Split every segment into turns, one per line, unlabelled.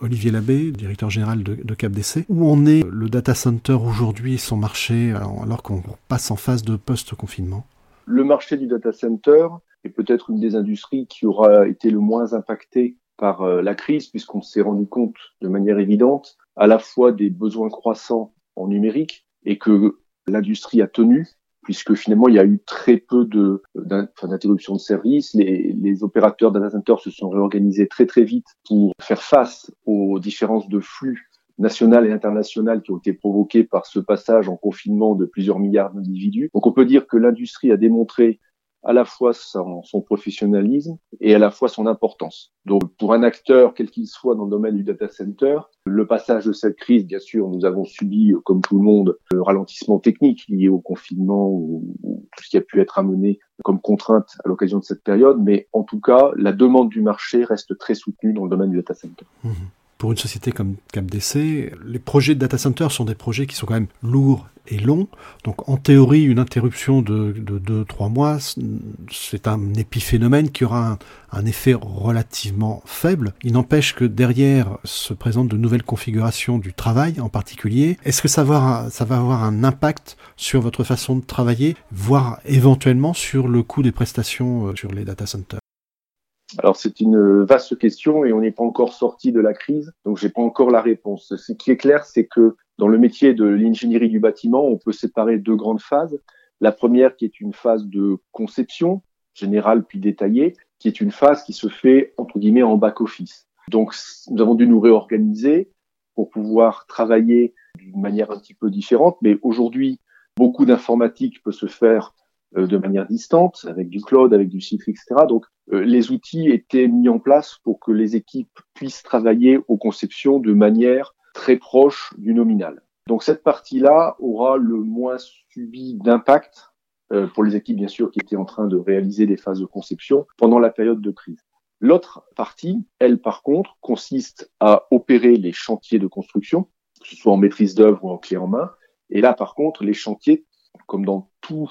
Olivier Labbé, directeur général de, de CapDC. Où en est le data center aujourd'hui et son marché alors qu'on passe en phase de post-confinement?
Le marché du data center est peut-être une des industries qui aura été le moins impactée par euh, la crise, puisqu'on s'est rendu compte de manière évidente à la fois des besoins croissants en numérique et que l'industrie a tenu, puisque finalement il y a eu très peu de d'interruptions de service. Les, opérateurs data centers se sont réorganisés très très vite pour faire face aux différences de flux nationales et internationales qui ont été provoquées par ce passage en confinement de plusieurs milliards d'individus. Donc on peut dire que l'industrie a démontré à la fois son, son, professionnalisme et à la fois son importance. Donc, pour un acteur, quel qu'il soit dans le domaine du data center, le passage de cette crise, bien sûr, nous avons subi, comme tout le monde, le ralentissement technique lié au confinement ou, tout ce qui a pu être amené comme contrainte à l'occasion de cette période, mais en tout cas, la demande du marché reste très soutenue dans le domaine du data center.
Mmh pour une société comme CapDC, les projets de data center sont des projets qui sont quand même lourds et longs. Donc en théorie, une interruption de 2-3 mois, c'est un épiphénomène qui aura un, effet relativement faible. Il n'empêche que derrière se présentent de nouvelles configurations du travail en particulier. Est-ce que ça va, ça va avoir un impact sur votre façon de travailler, voire éventuellement sur le coût des prestations euh, sur les data centers?
Alors c'est une vaste question et on n'est pas encore sorti de la crise, donc j'ai pas encore la réponse. Ce qui est clair, c'est que dans le métier de l'ingénierie du bâtiment, on peut séparer deux grandes phases. La première qui est une phase de conception générale puis détaillée, qui est une phase qui se fait entre guillemets en back office. Donc nous avons dû nous réorganiser pour pouvoir travailler d'une manière un petit peu différente, mais aujourd'hui beaucoup d'informatique peut se faire euh, de manière distante, avec du cloud, avec du Citrix, etc. Donc, euh, les outils étaient mis en place pour que les équipes puissent travailler aux conceptions de manière très proche du nominal. Donc, cette partie-là aura le moins subi d'impact euh, pour les équipes, bien sûr, qui étaient en train de réaliser des phases de conception pendant la période de crise. L'autre partie, elle, par contre, consiste à opérer les chantiers de construction, que ce soit en maîtrise d'œuvre ou en clé en main. Et là, par contre, les chantiers, comme dans tout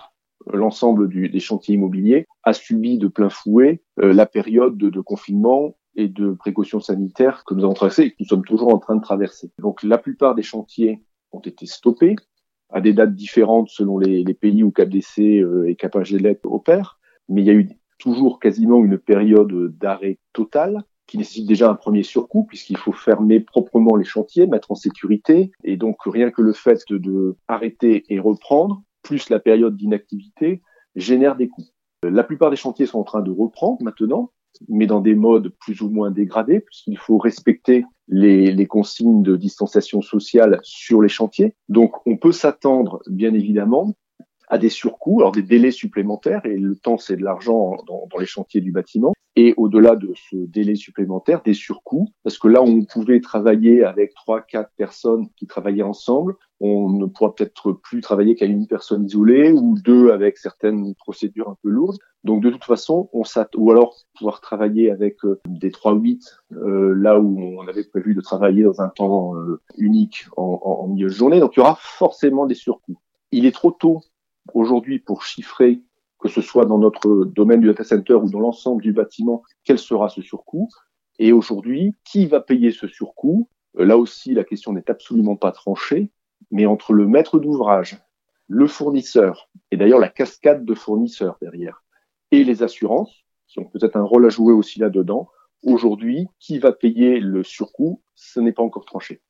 l'ensemble des chantiers immobiliers a subi de plein fouet euh, la période de, confinement et de précautions sanitaires que nous avons traversé et que nous sommes toujours en train de traverser. Donc la plupart des chantiers ont été stoppés à des dates différentes selon les, pays où CapDC euh, et Capagelec opèrent, mais il y a eu toujours quasiment une période d'arrêt total qui nécessite déjà un premier surcoût puisqu'il faut fermer proprement les chantiers, mettre en sécurité et donc rien que le fait de arrêter et reprendre plus la période d'inactivité, génère des coûts. La plupart des chantiers sont en train de reprendre maintenant, mais dans des modes plus ou moins dégradés, puisqu'il faut respecter les, les, consignes de distanciation sociale sur les chantiers. Donc, on peut s'attendre, bien évidemment, à des surcoûts, alors des délais supplémentaires, et le temps c'est de l'argent dans, dans, les chantiers du bâtiment, et au-delà de ce délai supplémentaire, des surcoûts, parce que là on pouvait travailler avec trois, quatre personnes qui travaillaient ensemble, on ne pourra peut-être plus travailler qu'à une personne isolée ou deux avec certaines procédures un peu lourdes. Donc de toute façon, on ou alors pouvoir travailler avec euh, des 3-8 euh, là où on avait prévu de travailler dans un temps euh, unique en, en milieu de journée. Donc il y aura forcément des surcoûts. Il est trop tôt aujourd'hui pour chiffrer, que ce soit dans notre domaine du data center ou dans l'ensemble du bâtiment, quel sera ce surcoût. Et aujourd'hui, qui va payer ce surcoût? Là aussi, la question n'est absolument pas tranchée, mais entre le maître d'ouvrage, le fournisseur, et d'ailleurs la cascade de fournisseurs derrière, et les assurances, qui ont peut-être un rôle à jouer aussi là-dedans, aujourd'hui, qui va payer le surcoût? Ce n'est pas encore tranché.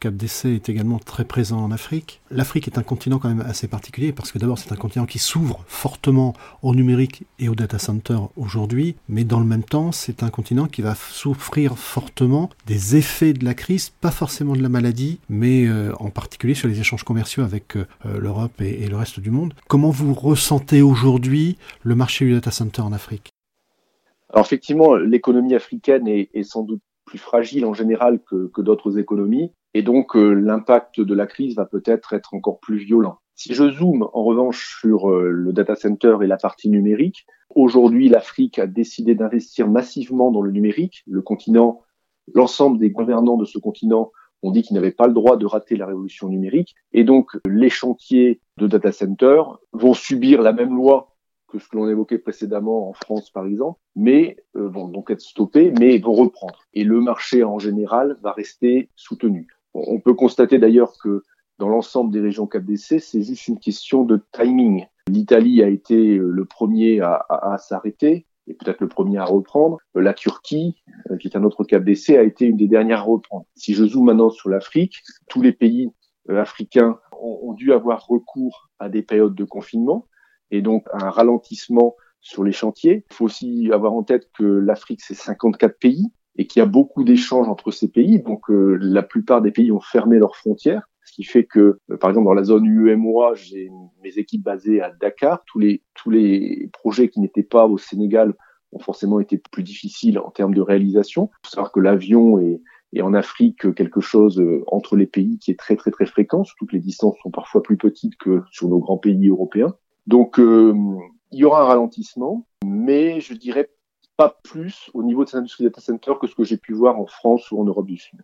CapDC est également très présent en Afrique. L'Afrique est un continent quand même assez particulier parce que d'abord c'est un continent qui s'ouvre fortement au numérique et au data center aujourd'hui, mais dans le même temps c'est un continent qui va souffrir fortement des effets de la crise, pas forcément de la maladie, mais euh, en particulier sur les échanges commerciaux avec euh, l'Europe et, le reste du monde. Comment vous ressentez aujourd'hui le marché du data center en Afrique?
Alors effectivement, l'économie africaine est, sans doute plus fragile en général que d'autres économies. Et donc, euh, l'impact de la crise va peut-être être encore plus violent. Si je zoome en revanche sur euh, le data center et la partie numérique, aujourd'hui, l'Afrique a décidé d'investir massivement dans le numérique. Le continent, l'ensemble des gouvernants de ce continent ont dit qu'ils n'avaient pas le droit de rater la révolution numérique. Et donc, les chantiers de data center vont subir la même loi que ce que l'on évoquait précédemment en France par exemple, mais euh, vont donc être stoppés, mais vont reprendre. Et le marché en général va rester soutenu. On peut constater d'ailleurs que dans l'ensemble des régions CAPDC, c'est juste une question de timing. L'Italie a été le premier à, à s'arrêter et peut-être le premier à reprendre. La Turquie, euh, qui est un autre CAPDC, a été une des dernières à reprendre. Si je zoome maintenant sur l'Afrique, tous les pays euh, africains ont, dû avoir recours à des périodes de confinement et donc un ralentissement sur les chantiers. Il faut aussi avoir en tête que l'Afrique, c'est 54 pays et qu'il y a beaucoup d'échanges entre ces pays. Donc euh, la plupart des pays ont fermé leurs frontières, ce qui fait que, euh, par exemple, dans la zone UEMOA, j'ai mes équipes basées à Dakar. Tous les tous les projets qui n'étaient pas au Sénégal ont forcément été plus difficiles en termes de réalisation. Il faut savoir que l'avion est et en Afrique quelque chose euh, entre les pays qui est très très très fréquent, surtout que les distances sont parfois plus petites que sur nos grands pays européens. Donc euh, il y aura un ralentissement, mais je dirais pas plus au niveau de ces industries data center que ce que j'ai pu voir en France ou en Europe du Sud.